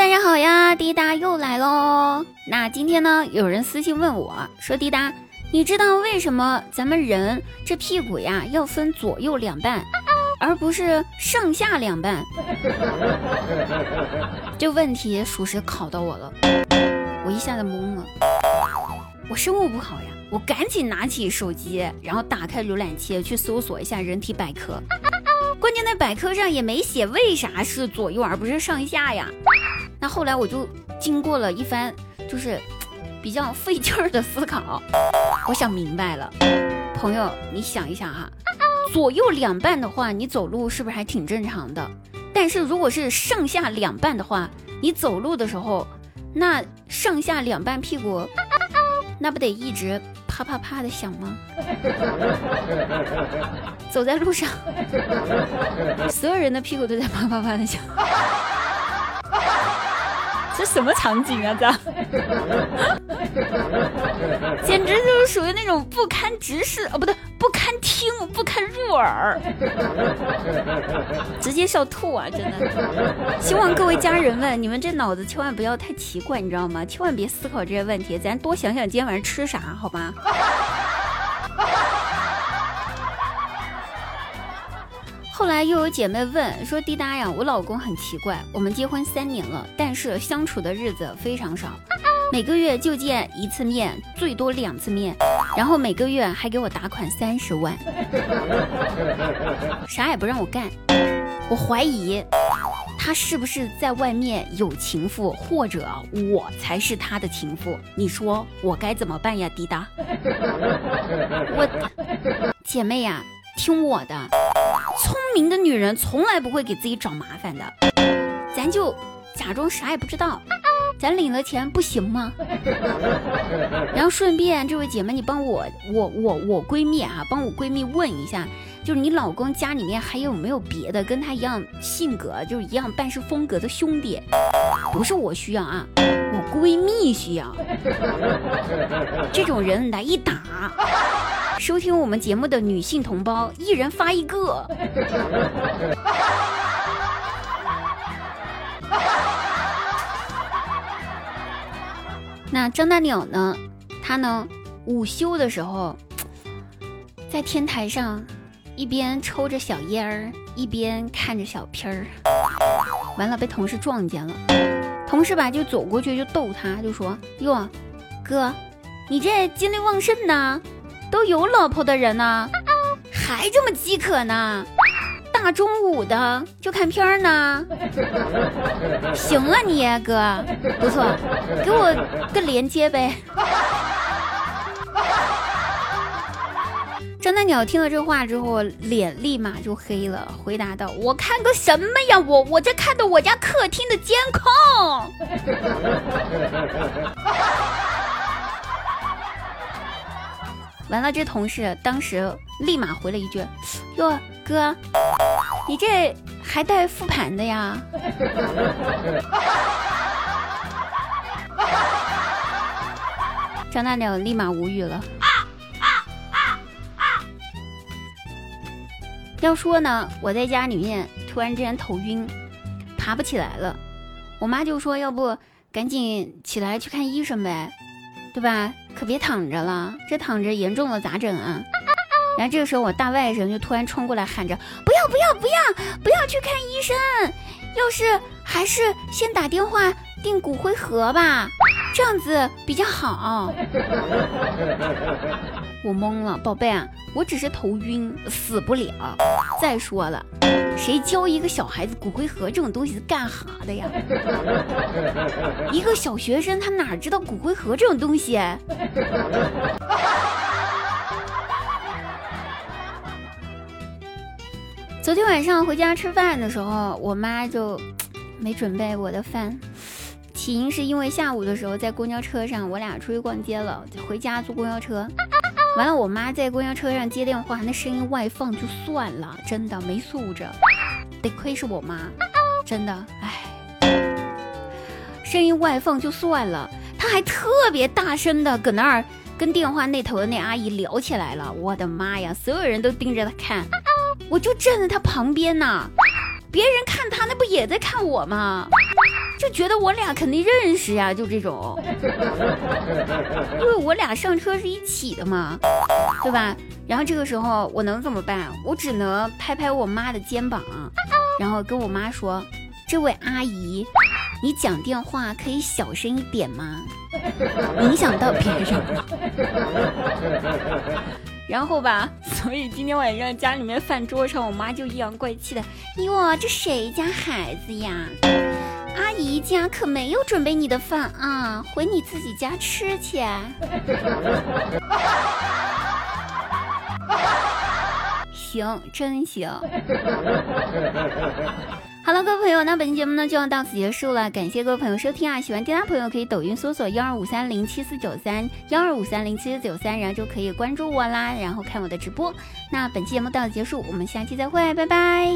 大家好呀，滴答又来喽。那今天呢，有人私信问我说：“滴答，你知道为什么咱们人这屁股呀要分左右两半，而不是上下两半？”这问题属实考到我了，我一下子懵了。我生物不好呀，我赶紧拿起手机，然后打开浏览器去搜索一下人体百科。关键那百科上也没写为啥是左右而不是上下呀。那后来我就经过了一番就是比较费劲儿的思考，我想明白了，朋友，你想一想哈，左右两半的话，你走路是不是还挺正常的？但是如果是上下两半的话，你走路的时候，那上下两半屁股，那不得一直啪啪啪的响吗？走在路上，所有人的屁股都在啪啪啪的响。这什么场景啊？这 简直就是属于那种不堪直视哦，不对，不堪听，不堪入耳，直接笑吐啊！真的，希望各位家人们，你们这脑子千万不要太奇怪，你知道吗？千万别思考这些问题，咱多想想今天晚上吃啥，好吧？后来又有姐妹问说：“滴答呀，我老公很奇怪，我们结婚三年了，但是相处的日子非常少，每个月就见一次面，最多两次面，然后每个月还给我打款三十万，啥也不让我干。我怀疑他是不是在外面有情妇，或者我才是他的情妇？你说我该怎么办呀，滴答？我姐妹呀，听我的。”明的女人从来不会给自己找麻烦的，咱就假装啥也不知道，咱领了钱不行吗？然后顺便，这位姐妹，你帮我，我我我闺蜜啊，帮我闺蜜问一下，就是你老公家里面还有没有别的跟他一样性格，就是一样办事风格的兄弟？不是我需要啊，我闺蜜需要，这种人来一打。收听我们节目的女性同胞，一人发一个。那张大鸟呢？他呢？午休的时候，在天台上，一边抽着小烟儿，一边看着小片儿。完了，被同事撞见了。同事吧，就走过去就逗他，就说：“哟，哥，你这精力旺盛呢。”都有老婆的人呢，还这么饥渴呢？大中午的就看片儿呢？行啊，你哥，不错，给我个连接呗。张大鸟听了这话之后，脸立马就黑了，回答道：“我看个什么呀？我我这看的我家客厅的监控。” 完了，这同事当时立马回了一句：“哟，哥，你这还带复盘的呀？” 张大鸟立马无语了。要说呢，我在家里面突然之间头晕，爬不起来了，我妈就说：“要不赶紧起来去看医生呗。”对吧？可别躺着了，这躺着严重了咋整啊？然后这个时候，我大外甥就突然冲过来喊着：“不要不要不要不要去看医生！要是还是先打电话订骨灰盒吧，这样子比较好。”我懵了，宝贝啊，我只是头晕，死不了。再说了，谁教一个小孩子骨灰盒这种东西是干哈的呀？一个小学生他哪知道骨灰盒这种东西？昨天晚上回家吃饭的时候，我妈就没准备我的饭，起因是因为下午的时候在公交车上，我俩出去逛街了，回家坐公交车。完了，我妈在公交车上接电话，那声音外放就算了，真的没素质，得亏是我妈，真的，哎，声音外放就算了，她还特别大声的搁那儿跟电话那头的那阿姨聊起来了，我的妈呀，所有人都盯着她看，我就站在她旁边呢，别人看她那不也在看我吗？就觉得我俩肯定认识呀，就这种，因为我俩上车是一起的嘛，对吧？然后这个时候我能怎么办？我只能拍拍我妈的肩膀，然后跟我妈说：“这位阿姨，你讲电话可以小声一点吗？影响到别人了。”然后吧，所以今天晚上家里面饭桌上，我妈就阴阳怪气的：“哟，这谁家孩子呀？阿姨家可没有准备你的饭啊，回你自己家吃去。”行，真行。好了，各位朋友，那本期节目呢就要到此结束了，感谢各位朋友收听啊！喜欢电台朋友可以抖音搜索幺二五三零七四九三幺二五三零七四九三，然后就可以关注我啦，然后看我的直播。那本期节目到此结束，我们下期再会，拜拜。